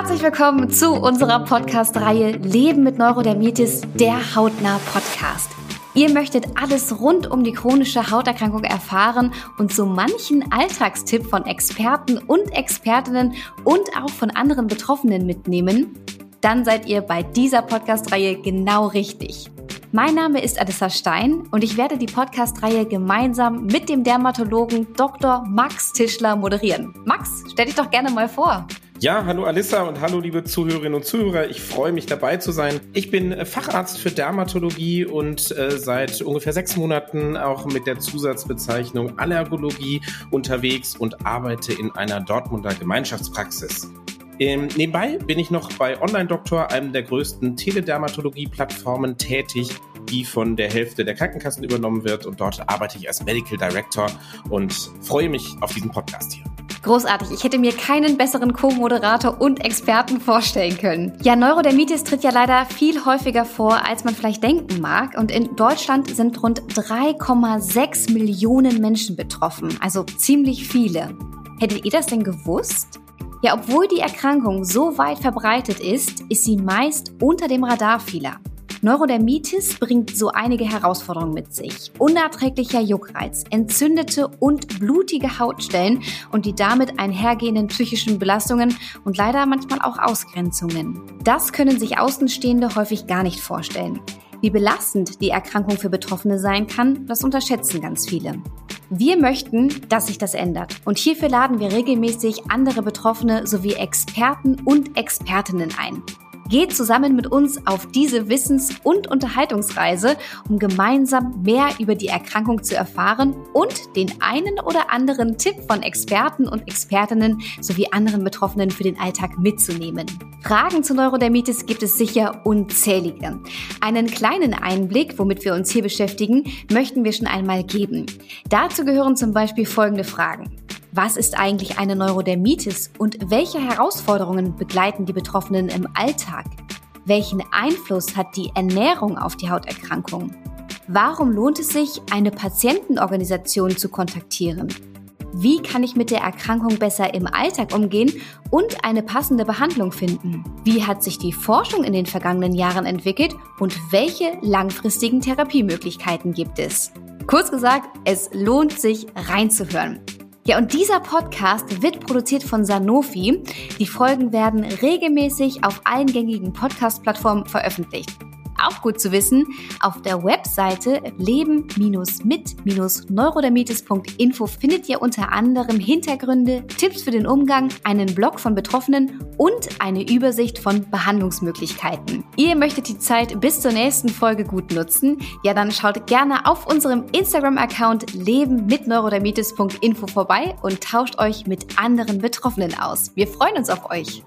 Herzlich willkommen zu unserer Podcast-Reihe Leben mit Neurodermitis, der Hautnah Podcast. Ihr möchtet alles rund um die chronische Hauterkrankung erfahren und so manchen Alltagstipp von Experten und Expertinnen und auch von anderen Betroffenen mitnehmen? Dann seid ihr bei dieser Podcast-Reihe genau richtig. Mein Name ist Adissa Stein und ich werde die Podcast-Reihe gemeinsam mit dem Dermatologen Dr. Max Tischler moderieren. Max, stell dich doch gerne mal vor. Ja, hallo Alissa und hallo liebe Zuhörerinnen und Zuhörer. Ich freue mich dabei zu sein. Ich bin äh, Facharzt für Dermatologie und äh, seit ungefähr sechs Monaten auch mit der Zusatzbezeichnung Allergologie unterwegs und arbeite in einer Dortmunder Gemeinschaftspraxis. Ähm, nebenbei bin ich noch bei Online-Doktor, einem der größten Teledermatologie-Plattformen, tätig, die von der Hälfte der Krankenkassen übernommen wird. Und dort arbeite ich als Medical Director und freue mich auf diesen Podcast hier. Großartig. Ich hätte mir keinen besseren Co-Moderator und Experten vorstellen können. Ja, Neurodermitis tritt ja leider viel häufiger vor, als man vielleicht denken mag. Und in Deutschland sind rund 3,6 Millionen Menschen betroffen. Also ziemlich viele. Hättet ihr das denn gewusst? Ja, obwohl die Erkrankung so weit verbreitet ist, ist sie meist unter dem Radar vieler. Neurodermitis bringt so einige Herausforderungen mit sich. Unerträglicher Juckreiz, entzündete und blutige Hautstellen und die damit einhergehenden psychischen Belastungen und leider manchmal auch Ausgrenzungen. Das können sich Außenstehende häufig gar nicht vorstellen. Wie belastend die Erkrankung für Betroffene sein kann, das unterschätzen ganz viele. Wir möchten, dass sich das ändert. Und hierfür laden wir regelmäßig andere Betroffene sowie Experten und Expertinnen ein. Geht zusammen mit uns auf diese Wissens- und Unterhaltungsreise, um gemeinsam mehr über die Erkrankung zu erfahren und den einen oder anderen Tipp von Experten und Expertinnen sowie anderen Betroffenen für den Alltag mitzunehmen. Fragen zu Neurodermitis gibt es sicher unzählige. Einen kleinen Einblick, womit wir uns hier beschäftigen, möchten wir schon einmal geben. Dazu gehören zum Beispiel folgende Fragen. Was ist eigentlich eine Neurodermitis und welche Herausforderungen begleiten die Betroffenen im Alltag? Welchen Einfluss hat die Ernährung auf die Hauterkrankung? Warum lohnt es sich, eine Patientenorganisation zu kontaktieren? Wie kann ich mit der Erkrankung besser im Alltag umgehen und eine passende Behandlung finden? Wie hat sich die Forschung in den vergangenen Jahren entwickelt und welche langfristigen Therapiemöglichkeiten gibt es? Kurz gesagt, es lohnt sich reinzuhören. Ja, und dieser Podcast wird produziert von Sanofi. Die Folgen werden regelmäßig auf allen gängigen Podcast-Plattformen veröffentlicht. Auch gut zu wissen, auf der Webseite leben-mit-neurodermitis.info findet ihr unter anderem Hintergründe, Tipps für den Umgang, einen Blog von Betroffenen und eine Übersicht von Behandlungsmöglichkeiten. Ihr möchtet die Zeit bis zur nächsten Folge gut nutzen? Ja, dann schaut gerne auf unserem Instagram-Account leben mit neurodermitis.info vorbei und tauscht euch mit anderen Betroffenen aus. Wir freuen uns auf euch.